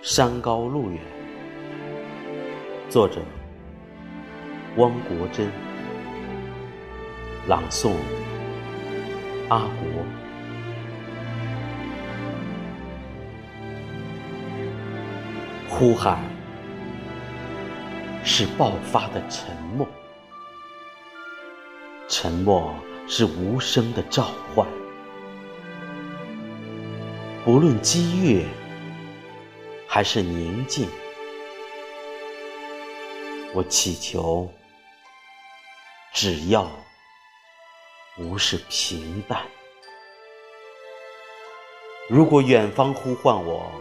山高路远，作者汪国真朗诵《阿国》。呼喊是爆发的沉默，沉默。是无声的召唤，不论激越。还是宁静。我祈求，只要不是平淡。如果远方呼唤我，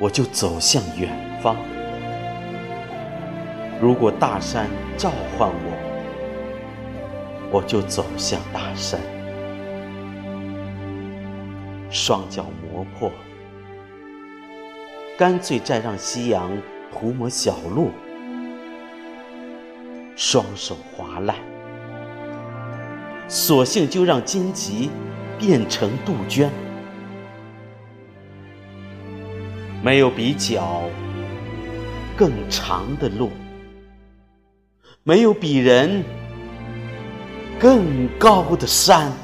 我就走向远方；如果大山召唤我，我就走向大山。双脚磨破。干脆再让夕阳涂抹小路，双手划烂，索性就让荆棘变成杜鹃。没有比脚更长的路，没有比人更高的山。